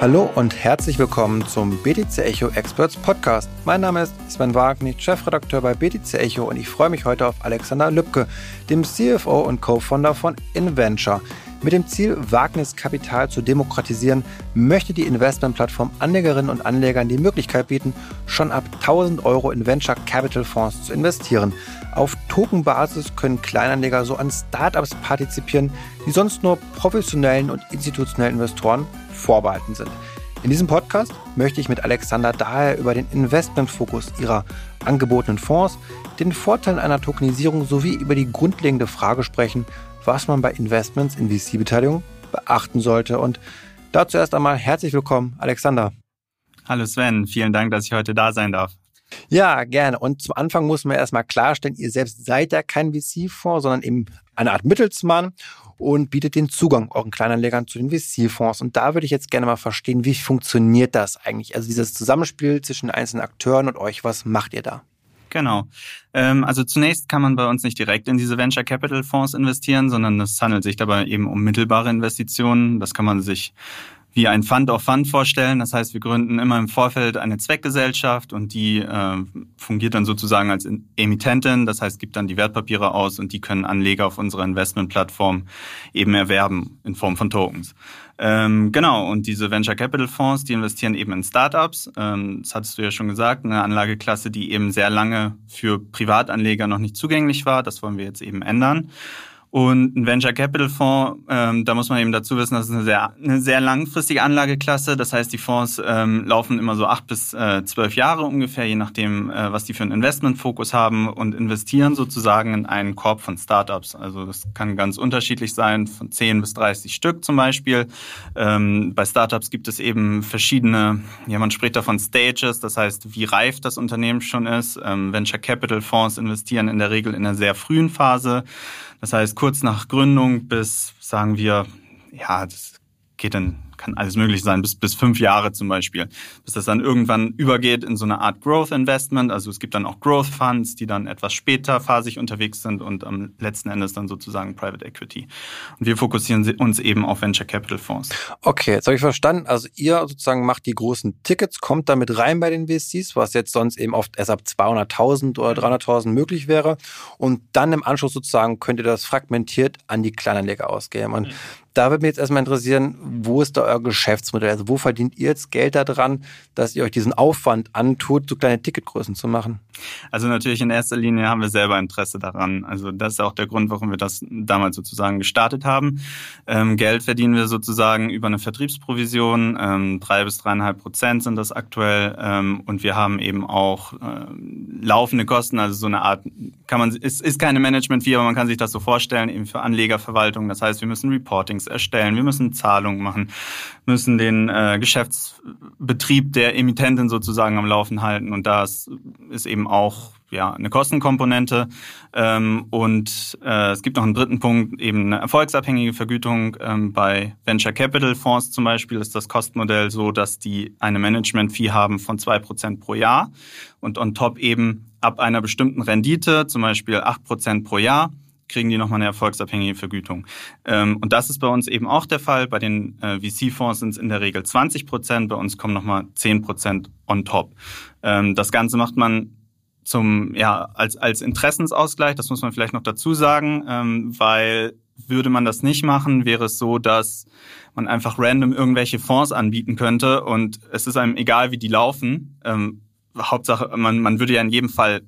Hallo und herzlich willkommen zum BTC Echo Experts Podcast. Mein Name ist Sven Wagner, Chefredakteur bei BTC Echo und ich freue mich heute auf Alexander Lübke, dem CFO und Co-Founder von InVenture. Mit dem Ziel, Wagniskapital zu demokratisieren, möchte die Investmentplattform Anlegerinnen und Anlegern die Möglichkeit bieten, schon ab 1000 Euro in Venture Capital Fonds zu investieren. Auf Tokenbasis können Kleinanleger so an Startups partizipieren, die sonst nur professionellen und institutionellen Investoren vorbehalten sind. In diesem Podcast möchte ich mit Alexander daher über den Investmentfokus ihrer angebotenen Fonds, den Vorteilen einer Tokenisierung sowie über die grundlegende Frage sprechen, was man bei Investments in VC-Beteiligung beachten sollte. Und dazu erst einmal herzlich willkommen, Alexander. Hallo Sven, vielen Dank, dass ich heute da sein darf. Ja, gerne. Und zum Anfang muss man erstmal klarstellen, ihr selbst seid ja kein VC-Fonds, sondern eben eine Art Mittelsmann und bietet den Zugang euren Kleinanlegern zu den VC-Fonds. Und da würde ich jetzt gerne mal verstehen, wie funktioniert das eigentlich? Also dieses Zusammenspiel zwischen einzelnen Akteuren und euch, was macht ihr da? Genau. Ähm, also zunächst kann man bei uns nicht direkt in diese Venture Capital Fonds investieren, sondern es handelt sich dabei eben um mittelbare Investitionen. Das kann man sich wie ein Fund of Fund vorstellen. Das heißt, wir gründen immer im Vorfeld eine Zweckgesellschaft und die äh, fungiert dann sozusagen als Emittentin. Das heißt, gibt dann die Wertpapiere aus und die können Anleger auf unserer Investmentplattform eben erwerben in Form von Tokens. Ähm, genau, und diese Venture Capital Fonds, die investieren eben in Startups. Ähm, das hattest du ja schon gesagt, eine Anlageklasse, die eben sehr lange für Privatanleger noch nicht zugänglich war. Das wollen wir jetzt eben ändern. Und ein Venture Capital Fonds, ähm, da muss man eben dazu wissen, das ist eine sehr, eine sehr langfristige Anlageklasse. Das heißt, die Fonds ähm, laufen immer so acht bis äh, zwölf Jahre ungefähr, je nachdem, äh, was die für einen Investmentfokus haben und investieren sozusagen in einen Korb von Startups. Also das kann ganz unterschiedlich sein, von zehn bis dreißig Stück zum Beispiel. Ähm, bei Startups gibt es eben verschiedene, ja, man spricht davon Stages, das heißt, wie reif das Unternehmen schon ist. Ähm, Venture Capital Fonds investieren in der Regel in einer sehr frühen Phase. Das heißt, kurz nach Gründung bis, sagen wir, ja, das geht dann kann alles möglich sein, bis, bis fünf Jahre zum Beispiel, bis das dann irgendwann übergeht in so eine Art Growth Investment. Also es gibt dann auch Growth Funds, die dann etwas später phasig unterwegs sind und am letzten Endes dann sozusagen Private Equity. Und wir fokussieren uns eben auf Venture Capital Fonds. Okay, jetzt habe ich verstanden. Also ihr sozusagen macht die großen Tickets, kommt damit rein bei den VCs, was jetzt sonst eben oft erst ab 200.000 oder 300.000 möglich wäre. Und dann im Anschluss sozusagen könnt ihr das fragmentiert an die Kleinanleger ausgeben. Und da würde mich jetzt erstmal interessieren, wo ist da euer Geschäftsmodell? Also wo verdient ihr jetzt Geld daran, dass ihr euch diesen Aufwand antut, so kleine Ticketgrößen zu machen? Also natürlich in erster Linie haben wir selber Interesse daran. Also das ist auch der Grund, warum wir das damals sozusagen gestartet haben. Ähm, Geld verdienen wir sozusagen über eine Vertriebsprovision. Ähm, drei bis dreieinhalb Prozent sind das aktuell. Ähm, und wir haben eben auch äh, laufende Kosten, also so eine Art, kann man, ist, ist keine Management-Fee, aber man kann sich das so vorstellen, eben für Anlegerverwaltung. Das heißt, wir müssen Reportings erstellen, wir müssen Zahlungen machen, müssen den äh, Geschäftsbetrieb der Emittentin sozusagen am Laufen halten. Und das ist eben auch ja eine Kostenkomponente. Ähm, und äh, es gibt noch einen dritten Punkt, eben eine erfolgsabhängige Vergütung. Ähm, bei Venture Capital Fonds zum Beispiel ist das Kostenmodell so, dass die eine Management-Fee haben von zwei Prozent pro Jahr und on top eben ab einer bestimmten Rendite, zum Beispiel acht Prozent pro Jahr, kriegen die nochmal eine erfolgsabhängige Vergütung. Ähm, und das ist bei uns eben auch der Fall. Bei den äh, VC-Fonds sind es in der Regel 20 Prozent, bei uns kommen nochmal 10 Prozent on top. Ähm, das Ganze macht man zum, ja, als, als Interessensausgleich, das muss man vielleicht noch dazu sagen, ähm, weil würde man das nicht machen, wäre es so, dass man einfach random irgendwelche Fonds anbieten könnte und es ist einem egal, wie die laufen. Hauptsache, man, man würde ja in jedem Fall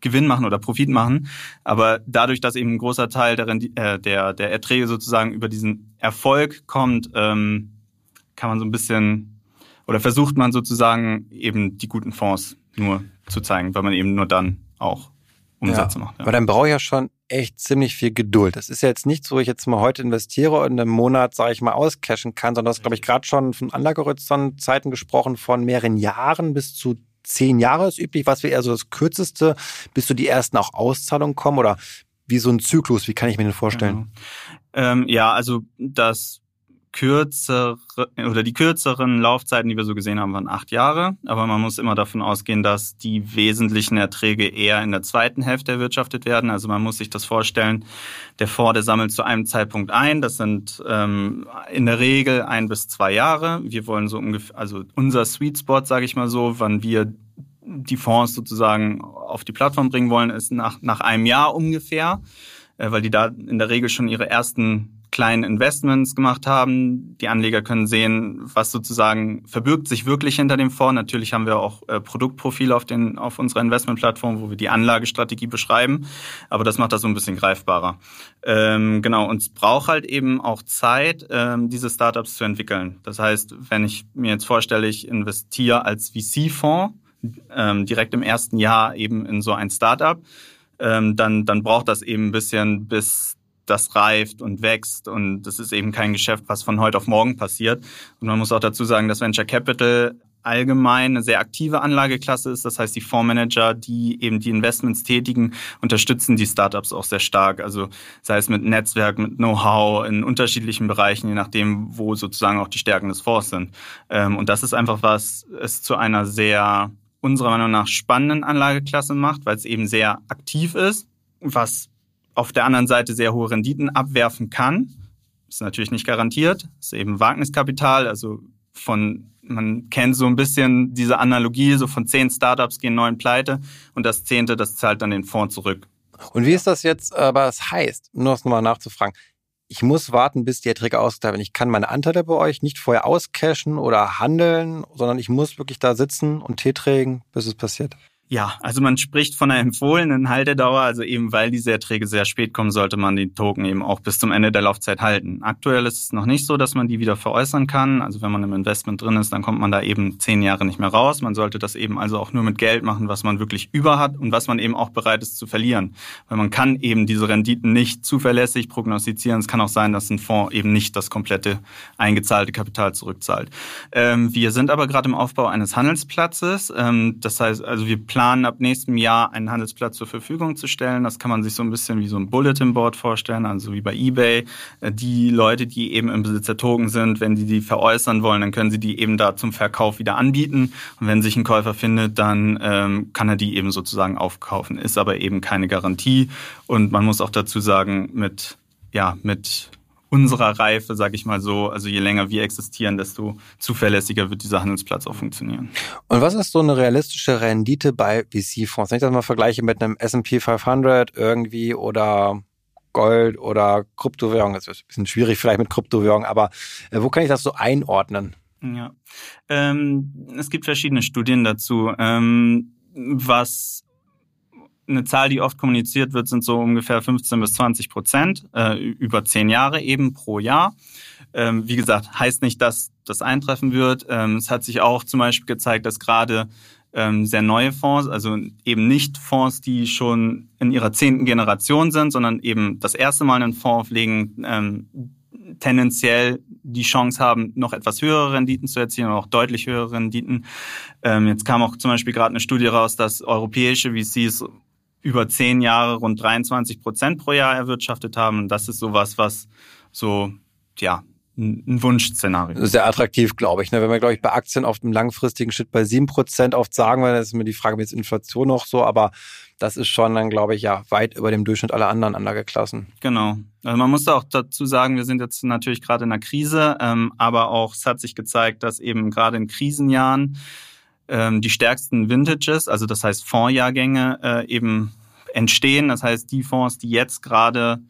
Gewinn machen oder Profit machen. Aber dadurch, dass eben ein großer Teil der, äh, der, der Erträge sozusagen über diesen Erfolg kommt, ähm, kann man so ein bisschen oder versucht man sozusagen eben die guten Fonds nur zu zeigen, weil man eben nur dann auch Umsätze ja, macht. Ja. Aber dann brauche ich ja schon echt ziemlich viel Geduld. Das ist ja jetzt nicht so, wo ich jetzt mal heute investiere und im Monat, sage ich mal, auscashen kann, sondern das glaube ich, gerade schon von Anlagehorizont-Zeiten gesprochen, von mehreren Jahren bis zu zehn Jahre ist üblich. Was wäre eher so das kürzeste, bis zu die ersten auch Auszahlungen kommen oder wie so ein Zyklus? Wie kann ich mir den vorstellen? Ja, ähm, ja also das kürzere oder die kürzeren Laufzeiten, die wir so gesehen haben, waren acht Jahre. Aber man muss immer davon ausgehen, dass die wesentlichen Erträge eher in der zweiten Hälfte erwirtschaftet werden. Also man muss sich das vorstellen, der Fonds, der sammelt zu einem Zeitpunkt ein. Das sind ähm, in der Regel ein bis zwei Jahre. Wir wollen so ungefähr, also unser Sweet Spot, sage ich mal so, wann wir die Fonds sozusagen auf die Plattform bringen wollen, ist nach, nach einem Jahr ungefähr, äh, weil die da in der Regel schon ihre ersten kleinen Investments gemacht haben. Die Anleger können sehen, was sozusagen verbirgt sich wirklich hinter dem Fonds. Natürlich haben wir auch äh, Produktprofile auf, den, auf unserer Investmentplattform, wo wir die Anlagestrategie beschreiben. Aber das macht das so ein bisschen greifbarer. Ähm, genau, und es braucht halt eben auch Zeit, ähm, diese Startups zu entwickeln. Das heißt, wenn ich mir jetzt vorstelle, ich investiere als VC-Fonds ähm, direkt im ersten Jahr eben in so ein Startup, ähm, dann, dann braucht das eben ein bisschen, bis das reift und wächst und das ist eben kein Geschäft, was von heute auf morgen passiert. Und man muss auch dazu sagen, dass Venture Capital allgemein eine sehr aktive Anlageklasse ist. Das heißt, die Fondsmanager, die eben die Investments tätigen, unterstützen die Startups auch sehr stark. Also sei es mit Netzwerk, mit Know-how in unterschiedlichen Bereichen, je nachdem, wo sozusagen auch die Stärken des Fonds sind. Ähm, und das ist einfach was es zu einer sehr unserer Meinung nach spannenden Anlageklasse macht, weil es eben sehr aktiv ist, was auf der anderen Seite sehr hohe Renditen abwerfen kann. Ist natürlich nicht garantiert. Ist eben Wagniskapital, also von man kennt so ein bisschen diese Analogie, so von zehn Startups gehen neun pleite und das zehnte, das zahlt dann den Fonds zurück. Und wie ist das jetzt, aber es heißt, nur das nochmal nachzufragen, ich muss warten, bis die Erträge ausgezahlt werden. Ich kann meine Anteile bei euch nicht vorher auscashen oder handeln, sondern ich muss wirklich da sitzen und Tee trägen, bis es passiert. Ja, also man spricht von einer empfohlenen Haltedauer, also eben weil diese Erträge sehr spät kommen, sollte man die Token eben auch bis zum Ende der Laufzeit halten. Aktuell ist es noch nicht so, dass man die wieder veräußern kann. Also wenn man im Investment drin ist, dann kommt man da eben zehn Jahre nicht mehr raus. Man sollte das eben also auch nur mit Geld machen, was man wirklich über hat und was man eben auch bereit ist zu verlieren. Weil man kann eben diese Renditen nicht zuverlässig prognostizieren. Es kann auch sein, dass ein Fonds eben nicht das komplette eingezahlte Kapital zurückzahlt. Ähm, wir sind aber gerade im Aufbau eines Handelsplatzes. Ähm, das heißt, also wir planen ab nächstem Jahr einen Handelsplatz zur Verfügung zu stellen. Das kann man sich so ein bisschen wie so ein Bulletin Board vorstellen, also wie bei eBay. Äh, die Leute, die eben im Besitz der Token sind, wenn die die veräußern wollen, dann können sie die eben da zum Verkauf wieder anbieten. Und wenn sich ein Käufer findet, dann ähm, kann er die eben sozusagen aufkaufen. Ist aber eben keine Garantie. Und man muss auch dazu sagen, mit ja, mit unserer Reife, sage ich mal so, also je länger wir existieren, desto zuverlässiger wird dieser Handelsplatz auch funktionieren. Und was ist so eine realistische Rendite bei VC-Fonds? Wenn ich das mal vergleiche mit einem S&P 500 irgendwie oder Gold oder Kryptowährung, das ist ein bisschen schwierig vielleicht mit Kryptowährung, aber äh, wo kann ich das so einordnen? Ja, ähm, es gibt verschiedene Studien dazu. Ähm, was eine Zahl, die oft kommuniziert wird, sind so ungefähr 15 bis 20 Prozent äh, über zehn Jahre eben pro Jahr. Ähm, wie gesagt, heißt nicht, dass das eintreffen wird. Ähm, es hat sich auch zum Beispiel gezeigt, dass gerade ähm, sehr neue Fonds, also eben nicht Fonds, die schon in ihrer zehnten Generation sind, sondern eben das erste Mal einen Fonds auflegen, ähm, tendenziell die Chance haben, noch etwas höhere Renditen zu erzielen, auch deutlich höhere Renditen. Ähm, jetzt kam auch zum Beispiel gerade eine Studie raus, dass europäische VCs über zehn Jahre rund 23 Prozent pro Jahr erwirtschaftet haben. Und das ist sowas, was so, ja, ein Wunschszenario. Sehr attraktiv, glaube ich. Ne? Wenn wir, glaube ich, bei Aktien auf dem langfristigen Schritt bei sieben Prozent oft sagen, dann ist mir die Frage, wie ist Inflation noch so, aber das ist schon dann, glaube ich, ja, weit über dem Durchschnitt aller anderen Anlageklassen. Genau. Also man muss auch dazu sagen, wir sind jetzt natürlich gerade in einer Krise, ähm, aber auch es hat sich gezeigt, dass eben gerade in Krisenjahren ähm, die stärksten Vintages, also das heißt Fondsjahrgänge, äh, eben entstehen. Das heißt, die Fonds, die jetzt gerade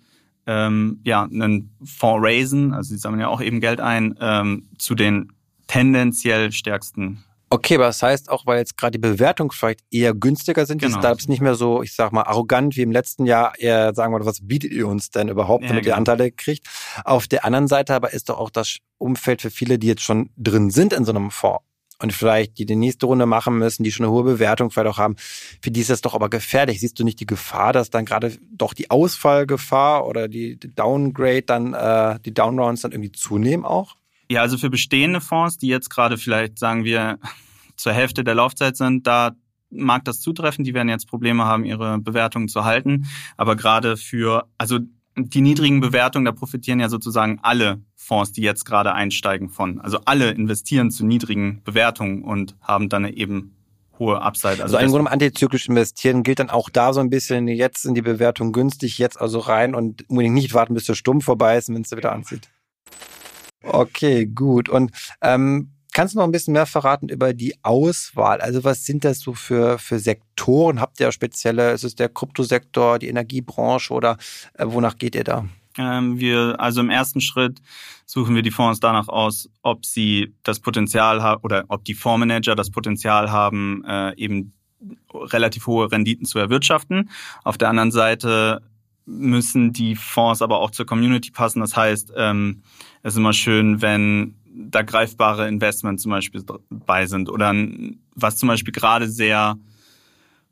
ähm, ja, einen Fonds raisen, also sie sammeln ja auch eben Geld ein, ähm, zu den tendenziell stärksten Okay, aber das heißt auch, weil jetzt gerade die Bewertungen vielleicht eher günstiger sind, genau. die Startups nicht mehr so, ich sag mal, arrogant wie im letzten Jahr eher sagen wir, was bietet ihr uns denn überhaupt, damit ja, genau. ihr Anteile kriegt. Auf der anderen Seite aber ist doch auch das Umfeld für viele, die jetzt schon drin sind in so einem Fonds und vielleicht die die nächste Runde machen müssen, die schon eine hohe Bewertung vielleicht auch haben, für die ist das doch aber gefährlich. Siehst du nicht die Gefahr, dass dann gerade doch die Ausfallgefahr oder die Downgrade dann, äh, die Downrounds dann irgendwie zunehmen auch? Ja, also für bestehende Fonds, die jetzt gerade vielleicht, sagen wir, zur Hälfte der Laufzeit sind, da mag das zutreffen. Die werden jetzt Probleme haben, ihre Bewertungen zu halten. Aber gerade für, also die niedrigen Bewertungen, da profitieren ja sozusagen alle Fonds, die jetzt gerade einsteigen von. Also alle investieren zu niedrigen Bewertungen und haben dann eben hohe Upside. Also, also im Grunde antizyklisch investieren gilt dann auch da so ein bisschen, jetzt sind die Bewertungen günstig, jetzt also rein und unbedingt nicht warten, bis der Stumm vorbei ist, wenn es wieder anzieht. Okay, gut. Und ähm, kannst du noch ein bisschen mehr verraten über die Auswahl? Also was sind das so für, für Sektoren? Habt ihr spezielle, ist es der Kryptosektor, die Energiebranche oder äh, wonach geht ihr da? Ähm, wir, also im ersten Schritt suchen wir die Fonds danach aus, ob sie das Potenzial haben oder ob die Fondsmanager das Potenzial haben, äh, eben relativ hohe Renditen zu erwirtschaften. Auf der anderen Seite müssen die Fonds aber auch zur Community passen. Das heißt, ähm, es ist immer schön, wenn da greifbare Investments zum Beispiel bei sind oder was zum Beispiel gerade sehr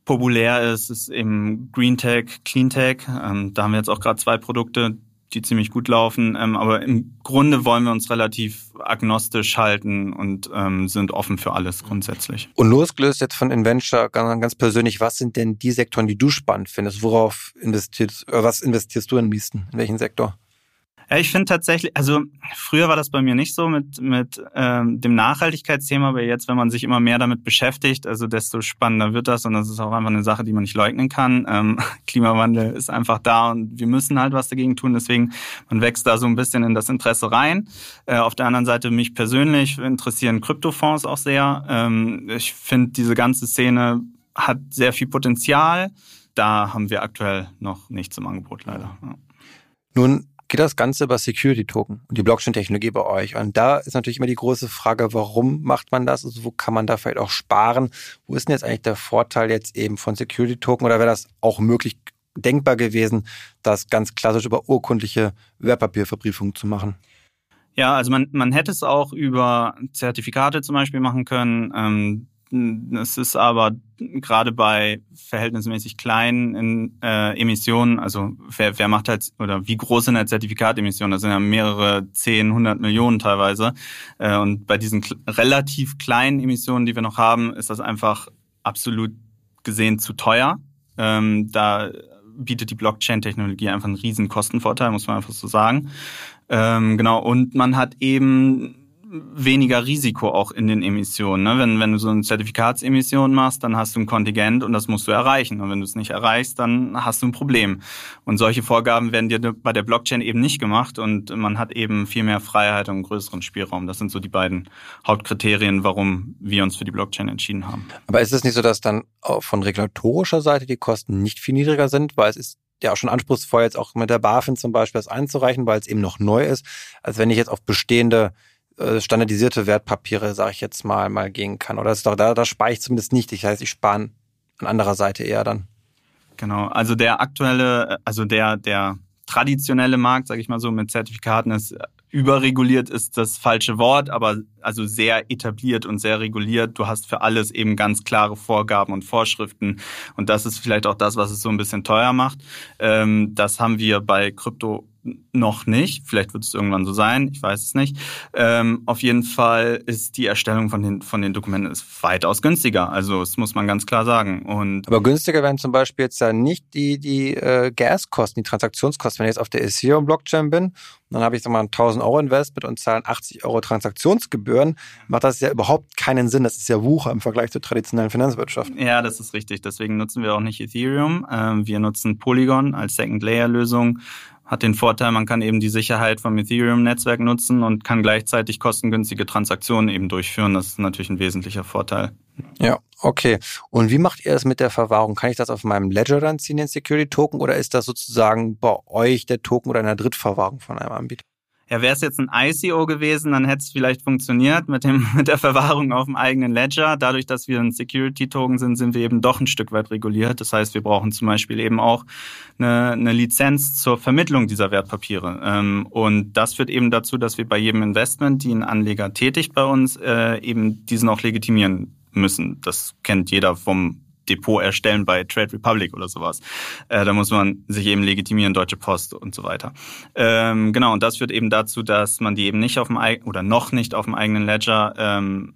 populär ist, ist eben Green Tech, Clean Tech. Ähm, da haben wir jetzt auch gerade zwei Produkte, die ziemlich gut laufen. Ähm, aber im Grunde wollen wir uns relativ agnostisch halten und ähm, sind offen für alles grundsätzlich. Und losgelöst jetzt von Inventure ganz, ganz persönlich, was sind denn die Sektoren, die du spannend findest? Worauf investierst, äh, was investierst du am liebsten? In welchen Sektor? Ja, ich finde tatsächlich, also früher war das bei mir nicht so mit, mit ähm, dem Nachhaltigkeitsthema, aber jetzt, wenn man sich immer mehr damit beschäftigt, also desto spannender wird das und das ist auch einfach eine Sache, die man nicht leugnen kann. Ähm, Klimawandel ist einfach da und wir müssen halt was dagegen tun, deswegen man wächst da so ein bisschen in das Interesse rein. Äh, auf der anderen Seite mich persönlich interessieren Kryptofonds auch sehr. Ähm, ich finde, diese ganze Szene hat sehr viel Potenzial. Da haben wir aktuell noch nichts im Angebot leider. Ja. Nun geht das Ganze über Security-Token und die Blockchain-Technologie bei euch. Und da ist natürlich immer die große Frage, warum macht man das? Also wo kann man da vielleicht auch sparen? Wo ist denn jetzt eigentlich der Vorteil jetzt eben von Security-Token? Oder wäre das auch möglich, denkbar gewesen, das ganz klassisch über urkundliche Wertpapierverbriefung zu machen? Ja, also man, man hätte es auch über Zertifikate zum Beispiel machen können. Ähm, es ist aber gerade bei verhältnismäßig kleinen in, äh, Emissionen, also wer, wer macht halt, oder wie groß sind halt Zertifikatemissionen? Das sind ja mehrere zehn, hundert Millionen teilweise. Äh, und bei diesen relativ kleinen Emissionen, die wir noch haben, ist das einfach absolut gesehen zu teuer. Ähm, da bietet die Blockchain-Technologie einfach einen riesen Kostenvorteil, muss man einfach so sagen. Ähm, genau, und man hat eben weniger Risiko auch in den Emissionen. Ne? Wenn, wenn du so eine Zertifikatsemission machst, dann hast du ein Kontingent und das musst du erreichen. Und wenn du es nicht erreichst, dann hast du ein Problem. Und solche Vorgaben werden dir bei der Blockchain eben nicht gemacht und man hat eben viel mehr Freiheit und größeren Spielraum. Das sind so die beiden Hauptkriterien, warum wir uns für die Blockchain entschieden haben. Aber ist es nicht so, dass dann von regulatorischer Seite die Kosten nicht viel niedriger sind, weil es ist ja auch schon anspruchsvoll, jetzt auch mit der BaFin zum Beispiel das einzureichen, weil es eben noch neu ist, als wenn ich jetzt auf bestehende äh, standardisierte Wertpapiere, sage ich jetzt mal, mal gehen kann. Oder das ist doch, da, da spare ich zumindest nicht. Ich heißt, ich spare an anderer Seite eher dann. Genau, also der aktuelle, also der, der traditionelle Markt, sage ich mal so, mit Zertifikaten ist überreguliert ist das falsche Wort, aber also sehr etabliert und sehr reguliert. Du hast für alles eben ganz klare Vorgaben und Vorschriften. Und das ist vielleicht auch das, was es so ein bisschen teuer macht. Ähm, das haben wir bei Krypto noch nicht. Vielleicht wird es irgendwann so sein, ich weiß es nicht. Ähm, auf jeden Fall ist die Erstellung von den, von den Dokumenten ist weitaus günstiger. Also das muss man ganz klar sagen. Und Aber günstiger wären zum Beispiel jetzt ja nicht die, die äh, Gaskosten, die Transaktionskosten. Wenn ich jetzt auf der Ethereum-Blockchain bin, dann habe ich sag mal 1000 Euro Investment und zahlen 80 Euro Transaktionsgebühren, macht das ja überhaupt keinen Sinn. Das ist ja Wucher im Vergleich zur traditionellen Finanzwirtschaft. Ja, das ist richtig. Deswegen nutzen wir auch nicht Ethereum. Ähm, wir nutzen Polygon als Second-Layer-Lösung hat den Vorteil, man kann eben die Sicherheit vom Ethereum-Netzwerk nutzen und kann gleichzeitig kostengünstige Transaktionen eben durchführen. Das ist natürlich ein wesentlicher Vorteil. Ja, okay. Und wie macht ihr das mit der Verwahrung? Kann ich das auf meinem Ledger dann ziehen, den Security-Token, oder ist das sozusagen bei euch der Token oder einer Drittverwahrung von einem Anbieter? Ja, wäre es jetzt ein ICO gewesen, dann hätte es vielleicht funktioniert mit, dem, mit der Verwahrung auf dem eigenen Ledger. Dadurch, dass wir ein Security-Token sind, sind wir eben doch ein Stück weit reguliert. Das heißt, wir brauchen zum Beispiel eben auch eine, eine Lizenz zur Vermittlung dieser Wertpapiere. Ähm, und das führt eben dazu, dass wir bei jedem Investment, die ein Anleger tätigt bei uns, äh, eben diesen auch legitimieren müssen. Das kennt jeder vom Depot erstellen bei Trade Republic oder sowas. Äh, da muss man sich eben legitimieren, Deutsche Post und so weiter. Ähm, genau, und das führt eben dazu, dass man die eben nicht auf dem oder noch nicht auf dem eigenen Ledger ähm,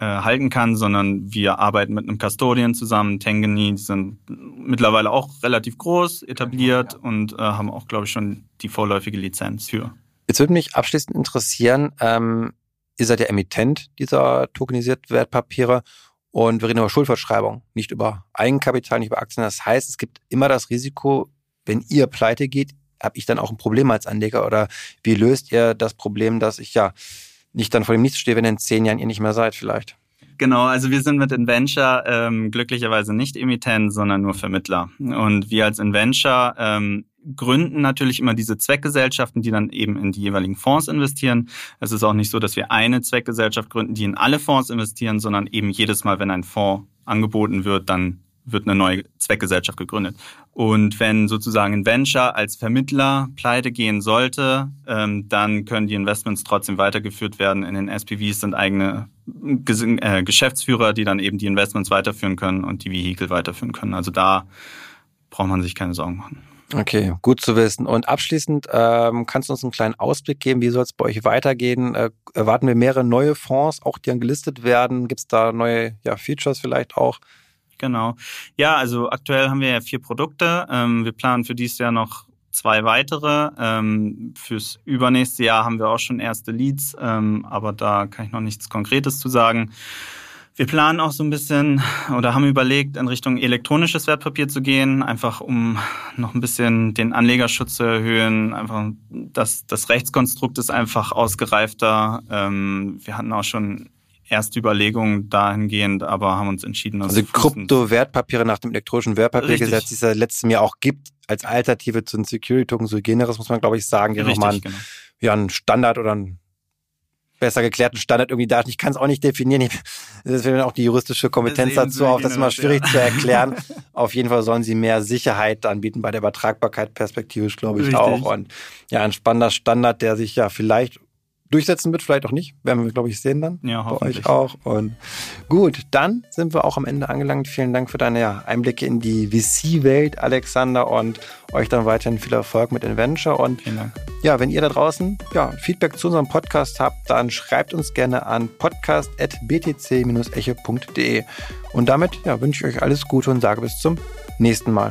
äh, halten kann, sondern wir arbeiten mit einem Custodian zusammen, Tengeni, sind mittlerweile auch relativ groß, etabliert ja, ja. und äh, haben auch, glaube ich, schon die vorläufige Lizenz für. Jetzt würde mich abschließend interessieren, ähm, ihr seid ja Emittent dieser tokenisierten Wertpapiere und wir reden über Schuldverschreibung, nicht über Eigenkapital, nicht über Aktien. Das heißt, es gibt immer das Risiko, wenn ihr pleite geht, habe ich dann auch ein Problem als Anleger oder wie löst ihr das Problem, dass ich ja nicht dann vor dem Nichts stehe, wenn in zehn Jahren ihr nicht mehr seid vielleicht? Genau, also wir sind mit Inventure ähm, glücklicherweise nicht Emittent, sondern nur Vermittler. Und wir als Inventure ähm, gründen natürlich immer diese Zweckgesellschaften, die dann eben in die jeweiligen Fonds investieren. Es ist auch nicht so, dass wir eine Zweckgesellschaft gründen, die in alle Fonds investieren, sondern eben jedes Mal, wenn ein Fonds angeboten wird, dann wird eine neue Zweckgesellschaft gegründet. Und wenn sozusagen ein Venture als Vermittler pleite gehen sollte, ähm, dann können die Investments trotzdem weitergeführt werden. In den SPVs sind eigene äh, Geschäftsführer, die dann eben die Investments weiterführen können und die Vehikel weiterführen können. Also da braucht man sich keine Sorgen machen. Okay, gut zu wissen. Und abschließend ähm, kannst du uns einen kleinen Ausblick geben, wie soll es bei euch weitergehen? Äh, erwarten wir mehrere neue Fonds, auch die dann gelistet werden? Gibt es da neue ja, Features vielleicht auch? Genau. Ja, also aktuell haben wir ja vier Produkte. Ähm, wir planen für dieses Jahr noch zwei weitere. Ähm, fürs übernächste Jahr haben wir auch schon erste Leads, ähm, aber da kann ich noch nichts Konkretes zu sagen. Wir planen auch so ein bisschen oder haben überlegt, in Richtung elektronisches Wertpapier zu gehen, einfach um noch ein bisschen den Anlegerschutz zu erhöhen. Einfach das, das Rechtskonstrukt ist einfach ausgereifter. Ähm, wir hatten auch schon erste Überlegungen dahingehend, aber haben uns entschieden. Also Krypto-Wertpapiere nach dem elektronischen Wertpapiergesetz, die es ja letztem Jahr auch gibt, als Alternative zu den Security-Token, so generis muss man, glaube ich, sagen, die nochmal genau. ja, einen Standard oder einen besser geklärten Standard irgendwie da. Ich kann es auch nicht definieren. Das wäre auch die juristische Kompetenz dazu, auch das ist immer schwierig ja. zu erklären. Auf jeden Fall sollen sie mehr Sicherheit anbieten bei der Übertragbarkeit perspektivisch, glaube ich, Richtig. auch. Und ja, ein spannender Standard, der sich ja vielleicht durchsetzen wird, vielleicht auch nicht. Werden wir, glaube ich, sehen dann. Ja, hoffentlich. Bei euch auch. Und gut, dann sind wir auch am Ende angelangt. Vielen Dank für deine ja, Einblicke in die VC-Welt, Alexander, und euch dann weiterhin viel Erfolg mit Adventure. Und Vielen Dank. Ja, wenn ihr da draußen ja, Feedback zu unserem Podcast habt, dann schreibt uns gerne an podcast.btc-echo.de. Und damit ja, wünsche ich euch alles Gute und sage bis zum nächsten Mal.